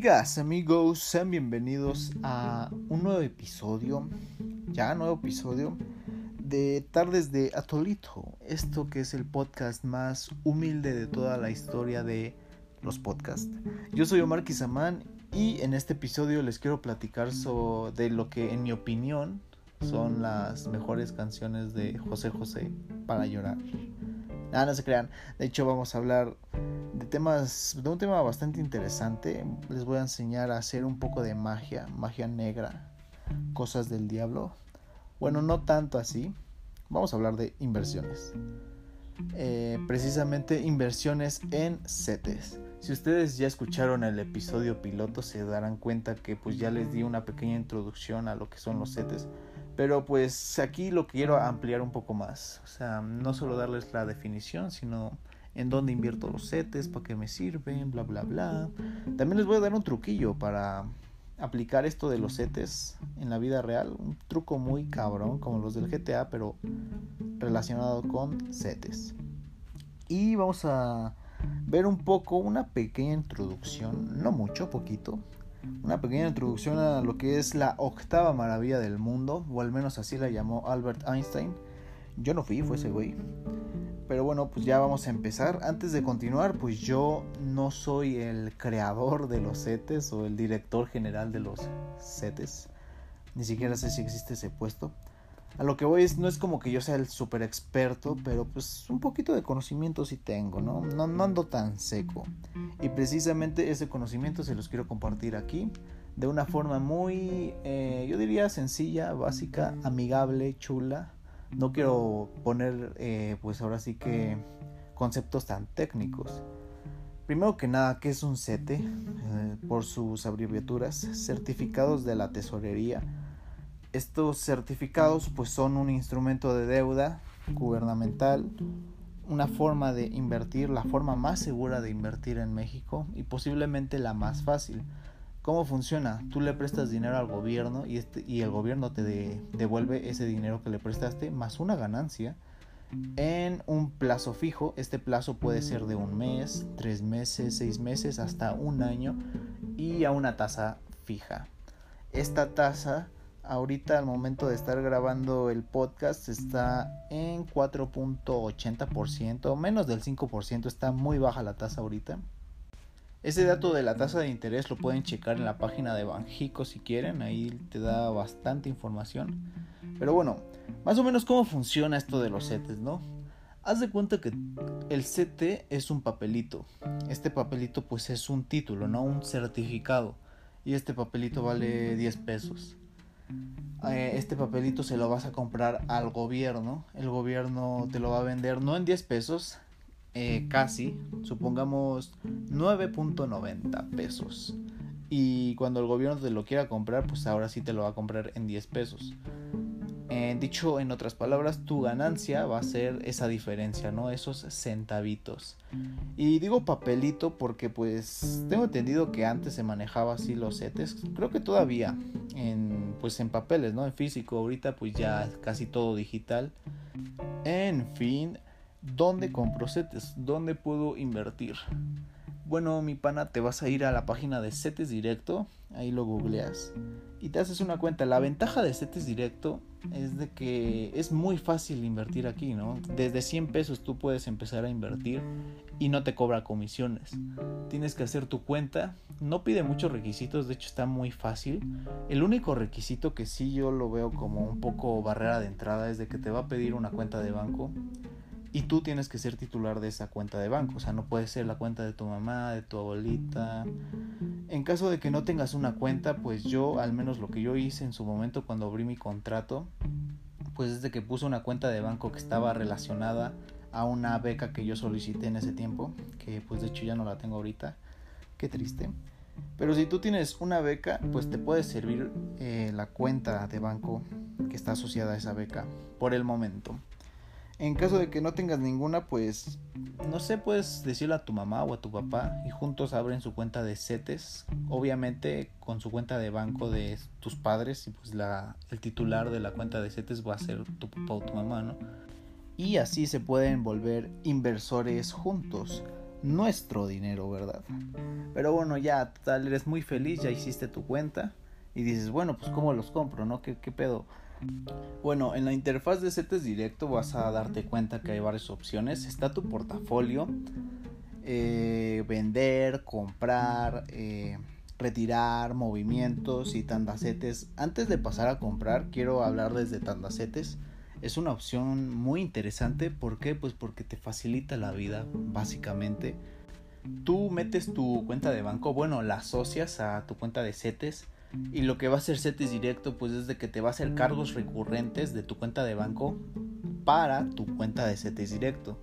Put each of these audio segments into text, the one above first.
Amigas, amigos, sean bienvenidos a un nuevo episodio, ya nuevo episodio de Tardes de Atolito, esto que es el podcast más humilde de toda la historia de los podcasts. Yo soy Omar Kizamán y en este episodio les quiero platicar sobre de lo que en mi opinión son las mejores canciones de José José para llorar. Nada, no se crean. De hecho, vamos a hablar de temas, de un tema bastante interesante. Les voy a enseñar a hacer un poco de magia, magia negra, cosas del diablo. Bueno, no tanto así. Vamos a hablar de inversiones. Eh, precisamente inversiones en CETES. Si ustedes ya escucharon el episodio piloto se darán cuenta que pues ya les di una pequeña introducción a lo que son los CETES. Pero pues aquí lo quiero ampliar un poco más. O sea, no solo darles la definición, sino en dónde invierto los setes, para qué me sirven, bla, bla, bla. También les voy a dar un truquillo para aplicar esto de los setes en la vida real. Un truco muy cabrón, como los del GTA, pero relacionado con setes. Y vamos a ver un poco una pequeña introducción, no mucho, poquito, una pequeña introducción a lo que es la octava maravilla del mundo, o al menos así la llamó Albert Einstein. Yo no fui, fue ese güey. Pero bueno, pues ya vamos a empezar. Antes de continuar, pues yo no soy el creador de los setes o el director general de los setes. Ni siquiera sé si existe ese puesto. A lo que voy es, no es como que yo sea el super experto, pero pues un poquito de conocimiento sí tengo, ¿no? ¿no? No ando tan seco. Y precisamente ese conocimiento se los quiero compartir aquí de una forma muy, eh, yo diría sencilla, básica, amigable, chula. No quiero poner, eh, pues ahora sí que conceptos tan técnicos. Primero que nada, ¿qué es un CETE? Eh, por sus abreviaturas, certificados de la tesorería estos certificados pues son un instrumento de deuda gubernamental, una forma de invertir, la forma más segura de invertir en México y posiblemente la más fácil. ¿Cómo funciona? Tú le prestas dinero al gobierno y, este, y el gobierno te devuelve ese dinero que le prestaste más una ganancia en un plazo fijo. Este plazo puede ser de un mes, tres meses, seis meses, hasta un año y a una tasa fija. Esta tasa ahorita al momento de estar grabando el podcast está en 4.80%, menos del 5%, está muy baja la tasa ahorita. Ese dato de la tasa de interés lo pueden checar en la página de Banjico si quieren, ahí te da bastante información. Pero bueno, más o menos cómo funciona esto de los CETES, ¿no? Haz de cuenta que el CT es un papelito. Este papelito pues es un título, no un certificado. Y este papelito vale 10 pesos. Eh, este papelito se lo vas a comprar al gobierno. El gobierno te lo va a vender no en 10 pesos, eh, casi, supongamos 9.90 pesos. Y cuando el gobierno te lo quiera comprar, pues ahora sí te lo va a comprar en 10 pesos. Eh, dicho en otras palabras, tu ganancia va a ser esa diferencia, ¿no? Esos centavitos. Y digo papelito porque pues tengo entendido que antes se manejaba así los setes. Creo que todavía en pues en papeles, ¿no? En físico. Ahorita pues ya casi todo digital. En fin, ¿dónde compro setes? ¿Dónde puedo invertir? Bueno, mi pana, te vas a ir a la página de CETES Directo, ahí lo googleas y te haces una cuenta. La ventaja de CETES Directo es de que es muy fácil invertir aquí, ¿no? Desde 100 pesos tú puedes empezar a invertir y no te cobra comisiones. Tienes que hacer tu cuenta, no pide muchos requisitos, de hecho está muy fácil. El único requisito que sí yo lo veo como un poco barrera de entrada es de que te va a pedir una cuenta de banco y tú tienes que ser titular de esa cuenta de banco. O sea, no puede ser la cuenta de tu mamá, de tu abuelita. En caso de que no tengas una cuenta, pues yo, al menos lo que yo hice en su momento cuando abrí mi contrato, pues es de que puse una cuenta de banco que estaba relacionada a una beca que yo solicité en ese tiempo, que pues de hecho ya no la tengo ahorita. Qué triste. Pero si tú tienes una beca, pues te puede servir eh, la cuenta de banco que está asociada a esa beca por el momento. En caso de que no tengas ninguna, pues no sé, puedes decirle a tu mamá o a tu papá y juntos abren su cuenta de CETES, obviamente con su cuenta de banco de tus padres y pues la, el titular de la cuenta de CETES va a ser tu papá o tu mamá, ¿no? Y así se pueden volver inversores juntos. nuestro dinero, ¿verdad? Pero bueno, ya, tal, eres muy feliz, ya hiciste tu cuenta y dices, bueno, pues ¿cómo los compro, no? ¿Qué, qué pedo? Bueno, en la interfaz de CETES Directo vas a darte cuenta que hay varias opciones. Está tu portafolio, eh, vender, comprar, eh, retirar, movimientos y tandacetes. Antes de pasar a comprar, quiero hablarles de tandacetes. Es una opción muy interesante. ¿Por qué? Pues porque te facilita la vida, básicamente. Tú metes tu cuenta de banco, bueno, la asocias a tu cuenta de CETES y lo que va a hacer CETES directo pues es de que te va a hacer cargos recurrentes de tu cuenta de banco para tu cuenta de CETES directo.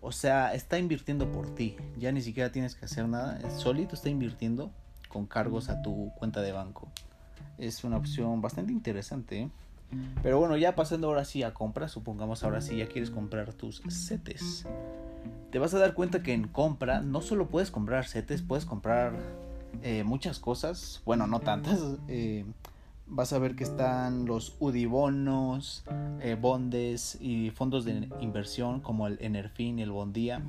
O sea, está invirtiendo por ti. Ya ni siquiera tienes que hacer nada. Solito está invirtiendo con cargos a tu cuenta de banco. Es una opción bastante interesante. ¿eh? Pero bueno, ya pasando ahora sí a compra, supongamos ahora sí ya quieres comprar tus CETES. Te vas a dar cuenta que en compra no solo puedes comprar CETES, puedes comprar eh, muchas cosas, bueno, no tantas. Eh, vas a ver que están los UDIBonos, eh, bondes y fondos de inversión como el Enerfin y el Bondía.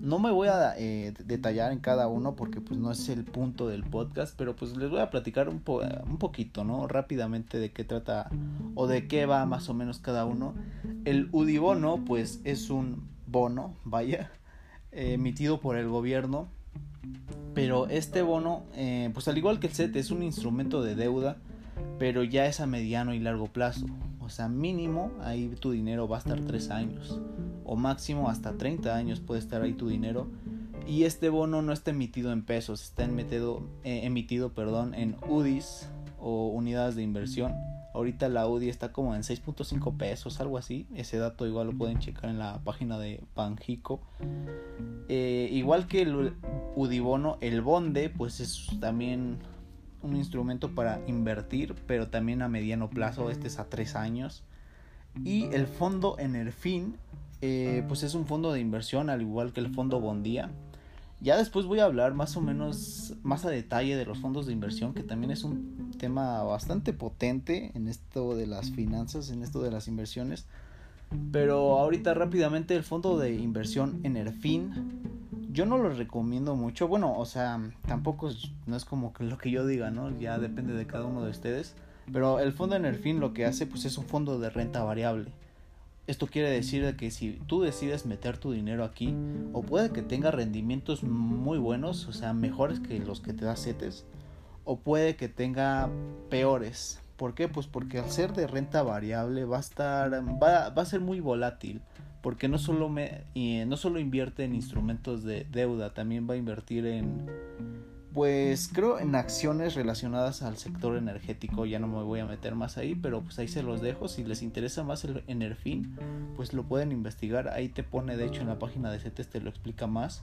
No me voy a detallar en cada uno porque pues no es el punto del podcast, pero pues les voy a platicar un, un poquito, ¿no? Rápidamente de qué trata o de qué va más o menos cada uno. El UDIBono pues es un bono, vaya, emitido por el gobierno pero este bono, eh, pues al igual que el SET, es un instrumento de deuda, pero ya es a mediano y largo plazo. O sea, mínimo ahí tu dinero va a estar 3 años. O máximo hasta 30 años puede estar ahí tu dinero. Y este bono no está emitido en pesos, está emitido, eh, emitido perdón, en UDIs o unidades de inversión Ahorita la UDI está como en 6.5 pesos, algo así. Ese dato igual lo pueden checar en la página de Panjico. Eh, igual que el UDIBono, el bonde, pues es también un instrumento para invertir, pero también a mediano plazo, este es a 3 años. Y el fondo Enerfin, eh, pues es un fondo de inversión, al igual que el fondo Bondía ya después voy a hablar más o menos más a detalle de los fondos de inversión, que también es un tema bastante potente en esto de las finanzas, en esto de las inversiones. Pero ahorita rápidamente el fondo de inversión Enerfin, yo no lo recomiendo mucho. Bueno, o sea, tampoco no es como lo que yo diga, ¿no? Ya depende de cada uno de ustedes. Pero el fondo Enerfin lo que hace pues es un fondo de renta variable. Esto quiere decir que si tú decides meter tu dinero aquí, o puede que tenga rendimientos muy buenos, o sea, mejores que los que te da CETES, o puede que tenga peores. ¿Por qué? Pues porque al ser de renta variable va a estar, va, a ser muy volátil, porque no solo, me, no solo invierte en instrumentos de deuda, también va a invertir en pues creo en acciones relacionadas al sector energético, ya no me voy a meter más ahí, pero pues ahí se los dejo, si les interesa más el Enerfin, pues lo pueden investigar, ahí te pone de hecho en la página de CETES te lo explica más.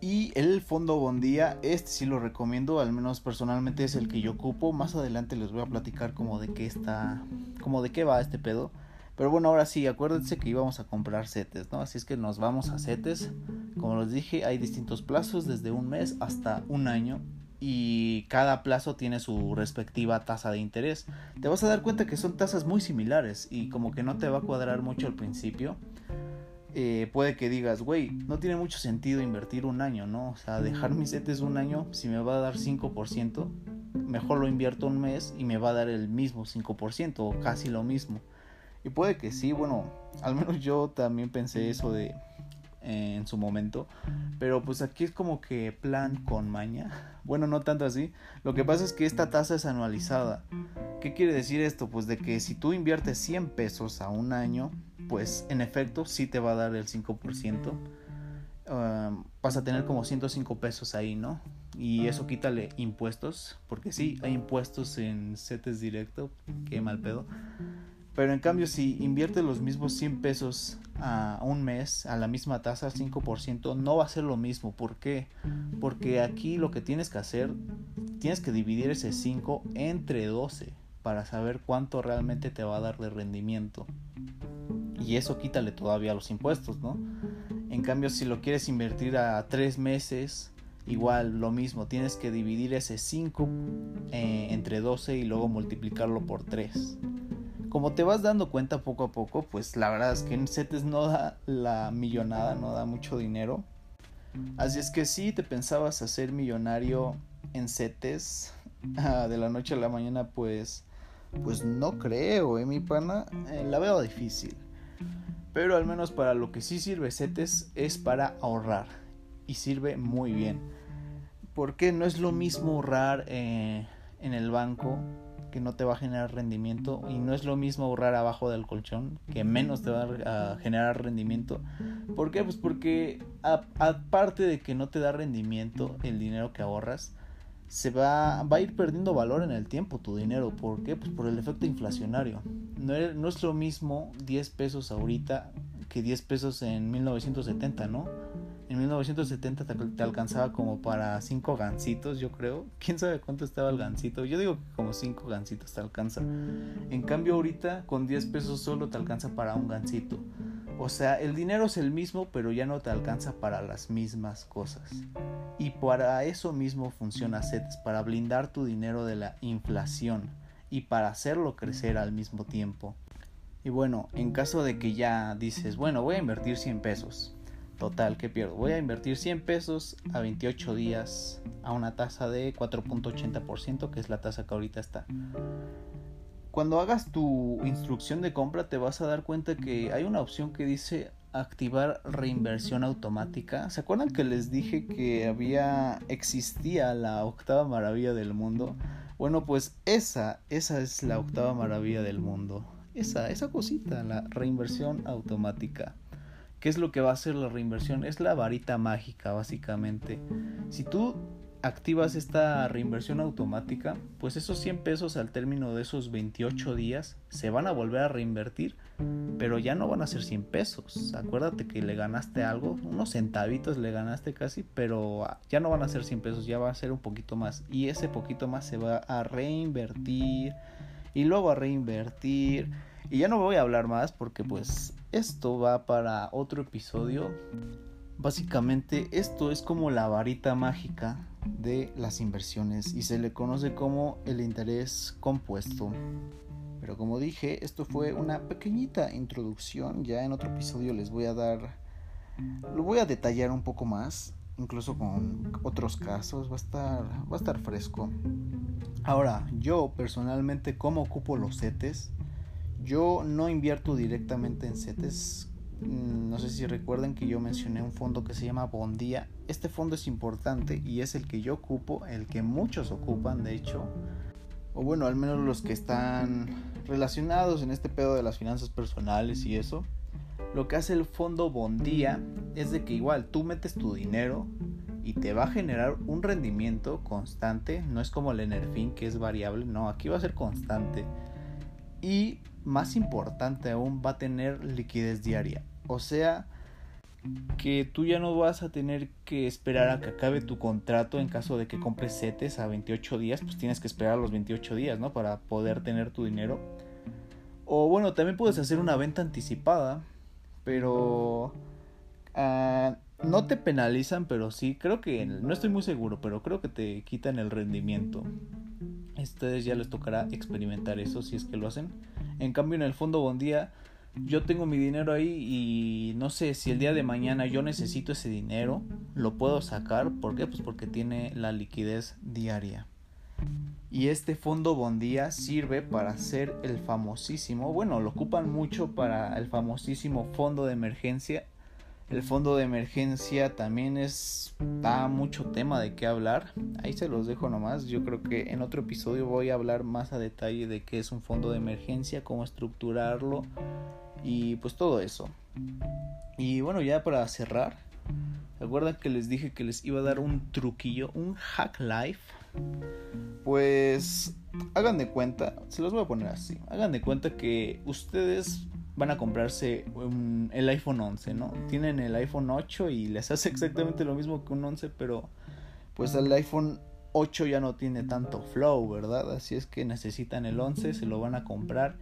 Y el fondo Bondía, este sí lo recomiendo, al menos personalmente es el que yo ocupo, más adelante les voy a platicar como de qué está, como de qué va este pedo. Pero bueno, ahora sí, acuérdense que íbamos a comprar setes, ¿no? Así es que nos vamos a setes. Como les dije, hay distintos plazos, desde un mes hasta un año. Y cada plazo tiene su respectiva tasa de interés. Te vas a dar cuenta que son tasas muy similares y como que no te va a cuadrar mucho al principio. Eh, puede que digas, güey, no tiene mucho sentido invertir un año, ¿no? O sea, dejar mis setes un año, si me va a dar 5%, mejor lo invierto un mes y me va a dar el mismo 5% o casi lo mismo. Y puede que sí, bueno, al menos yo también pensé eso de eh, en su momento. Pero pues aquí es como que plan con maña. Bueno, no tanto así. Lo que pasa es que esta tasa es anualizada. ¿Qué quiere decir esto? Pues de que si tú inviertes 100 pesos a un año, pues en efecto sí te va a dar el 5%. vas a tener como 105 pesos ahí, ¿no? Y eso quítale impuestos, porque sí, hay impuestos en CETES directo, qué mal pedo. Pero en cambio, si inviertes los mismos 100 pesos a un mes a la misma tasa, 5%, no va a ser lo mismo. ¿Por qué? Porque aquí lo que tienes que hacer, tienes que dividir ese 5 entre 12 para saber cuánto realmente te va a dar de rendimiento. Y eso quítale todavía los impuestos, ¿no? En cambio, si lo quieres invertir a 3 meses, igual lo mismo, tienes que dividir ese 5 eh, entre 12 y luego multiplicarlo por 3 como te vas dando cuenta poco a poco, pues la verdad es que en CETES no da la millonada, no da mucho dinero. Así es que si te pensabas hacer millonario en CETES ah, de la noche a la mañana, pues, pues no creo, ¿eh, mi pana? Eh, la veo difícil. Pero al menos para lo que sí sirve CETES es para ahorrar. Y sirve muy bien. Porque no es lo mismo ahorrar eh, en el banco que no te va a generar rendimiento y no es lo mismo ahorrar abajo del colchón que menos te va a generar rendimiento. ¿Por qué? Pues porque aparte de que no te da rendimiento el dinero que ahorras, se va, va a ir perdiendo valor en el tiempo tu dinero. ¿Por qué? Pues por el efecto inflacionario. No es, no es lo mismo 10 pesos ahorita que 10 pesos en 1970, ¿no? En 1970 te, alcanzaba como para 5 gancitos, yo creo. ¿Quién sabe cuánto estaba el gancito? Yo digo que como 5 gancitos te alcanza. En cambio ahorita con 10 pesos solo te alcanza para un gancito. O sea, el dinero es el mismo, pero ya no te alcanza para las mismas cosas. Y para eso mismo funciona CETES, para blindar tu dinero de la inflación y para hacerlo crecer al mismo tiempo. Y bueno, en caso de que ya dices, bueno, voy a invertir 100 pesos Total, ¿qué pierdo? Voy a invertir 100 pesos a 28 días a una tasa de 4.80%, que es la tasa que ahorita está. Cuando hagas tu instrucción de compra te vas a dar cuenta que hay una opción que dice activar reinversión automática. ¿Se acuerdan que les dije que había existía la octava maravilla del mundo? Bueno, pues esa esa es la octava maravilla del mundo. Esa esa cosita, la reinversión automática. ¿Qué es lo que va a hacer la reinversión? Es la varita mágica, básicamente. Si tú activas esta reinversión automática, pues esos 100 pesos al término de esos 28 días se van a volver a reinvertir, pero ya no van a ser 100 pesos. Acuérdate que le ganaste algo, unos centavitos le ganaste casi, pero ya no van a ser 100 pesos, ya va a ser un poquito más. Y ese poquito más se va a reinvertir y luego a reinvertir. Y ya no voy a hablar más porque pues esto va para otro episodio. Básicamente esto es como la varita mágica de las inversiones y se le conoce como el interés compuesto. Pero como dije, esto fue una pequeñita introducción. Ya en otro episodio les voy a dar, lo voy a detallar un poco más, incluso con otros casos. Va a estar, va a estar fresco. Ahora, yo personalmente, ¿cómo ocupo los CETES? Yo no invierto directamente en CETES. Mm, no sé si recuerden que yo mencioné un fondo que se llama Bondía. Este fondo es importante y es el que yo ocupo, el que muchos ocupan, de hecho. O bueno, al menos los que están relacionados en este pedo de las finanzas personales y eso. Lo que hace el fondo Bondía es de que igual tú metes tu dinero y te va a generar un rendimiento constante. No es como el Enerfin que es variable, no, aquí va a ser constante. Y más importante aún, va a tener liquidez diaria. O sea, que tú ya no vas a tener que esperar a que acabe tu contrato en caso de que compres CETES a 28 días, pues tienes que esperar los 28 días, ¿no? Para poder tener tu dinero. O bueno, también puedes hacer una venta anticipada, pero uh, no te penalizan, pero sí, creo que, no estoy muy seguro, pero creo que te quitan el rendimiento. Ustedes ya les tocará experimentar eso si es que lo hacen. En cambio, en el fondo Bondía, yo tengo mi dinero ahí y no sé si el día de mañana yo necesito ese dinero, lo puedo sacar. ¿Por qué? Pues porque tiene la liquidez diaria. Y este fondo Bondía sirve para hacer el famosísimo, bueno, lo ocupan mucho para el famosísimo fondo de emergencia el fondo de emergencia también es da mucho tema de qué hablar. Ahí se los dejo nomás. Yo creo que en otro episodio voy a hablar más a detalle de qué es un fondo de emergencia, cómo estructurarlo y pues todo eso. Y bueno, ya para cerrar, recuerdan que les dije que les iba a dar un truquillo, un hack life. Pues hagan de cuenta, se los voy a poner así. Hagan de cuenta que ustedes van a comprarse el iPhone 11, ¿no? Tienen el iPhone 8 y les hace exactamente lo mismo que un 11, pero pues el iPhone 8 ya no tiene tanto flow, ¿verdad? Así es que necesitan el 11, se lo van a comprar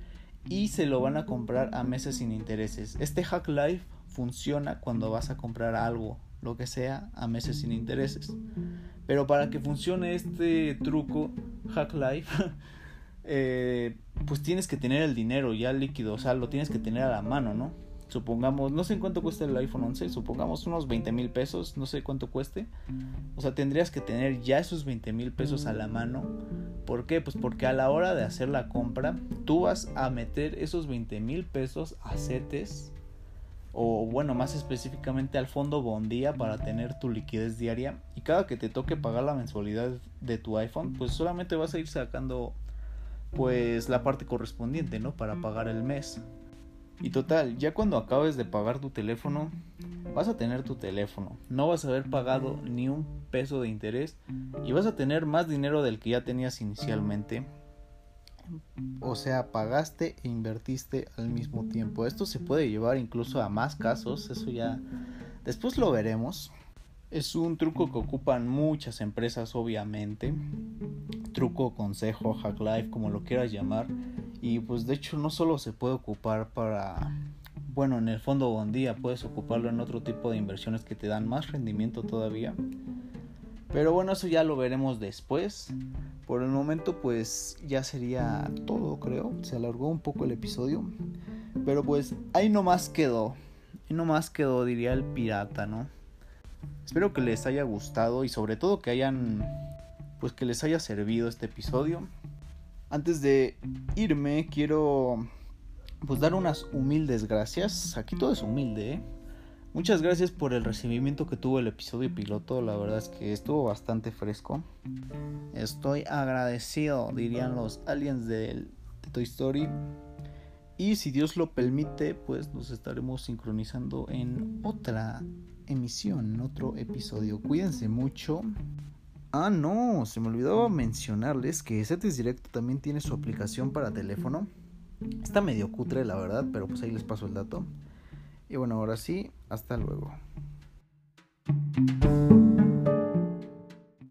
y se lo van a comprar a meses sin intereses. Este Hack Life funciona cuando vas a comprar algo, lo que sea, a meses sin intereses. Pero para que funcione este truco Hack Life, eh, pues tienes que tener el dinero ya líquido, o sea, lo tienes que tener a la mano, ¿no? supongamos, no sé cuánto cuesta el iPhone 11, supongamos unos 20 mil pesos, no sé cuánto cueste. O sea, tendrías que tener ya esos 20 mil pesos a la mano. ¿Por qué? Pues porque a la hora de hacer la compra, tú vas a meter esos 20 mil pesos a CETES o bueno, más específicamente al fondo Bondía para tener tu liquidez diaria y cada que te toque pagar la mensualidad de tu iPhone, pues solamente vas a ir sacando pues la parte correspondiente, ¿no? Para pagar el mes. Y total, ya cuando acabes de pagar tu teléfono, vas a tener tu teléfono, no vas a haber pagado ni un peso de interés y vas a tener más dinero del que ya tenías inicialmente. O sea, pagaste e invertiste al mismo tiempo. Esto se puede llevar incluso a más casos, eso ya después lo veremos. Es un truco que ocupan muchas empresas, obviamente. Truco, consejo, hack life, como lo quieras llamar. Y pues de hecho no solo se puede ocupar para, bueno, en el fondo Bondía, puedes ocuparlo en otro tipo de inversiones que te dan más rendimiento todavía. Pero bueno, eso ya lo veremos después. Por el momento pues ya sería todo, creo. Se alargó un poco el episodio. Pero pues ahí nomás quedó. Ahí nomás quedó, diría el pirata, ¿no? Espero que les haya gustado y sobre todo que hayan pues que les haya servido este episodio. Antes de irme, quiero pues dar unas humildes gracias. Aquí todo es humilde, ¿eh? Muchas gracias por el recibimiento que tuvo el episodio piloto. La verdad es que estuvo bastante fresco. Estoy agradecido, dirían los aliens de Toy Story. Y si Dios lo permite, pues nos estaremos sincronizando en otra emisión, en otro episodio. Cuídense mucho. Ah, no, se me olvidaba mencionarles que CETES Directo también tiene su aplicación para teléfono. Está medio cutre, la verdad, pero pues ahí les paso el dato. Y bueno, ahora sí, hasta luego.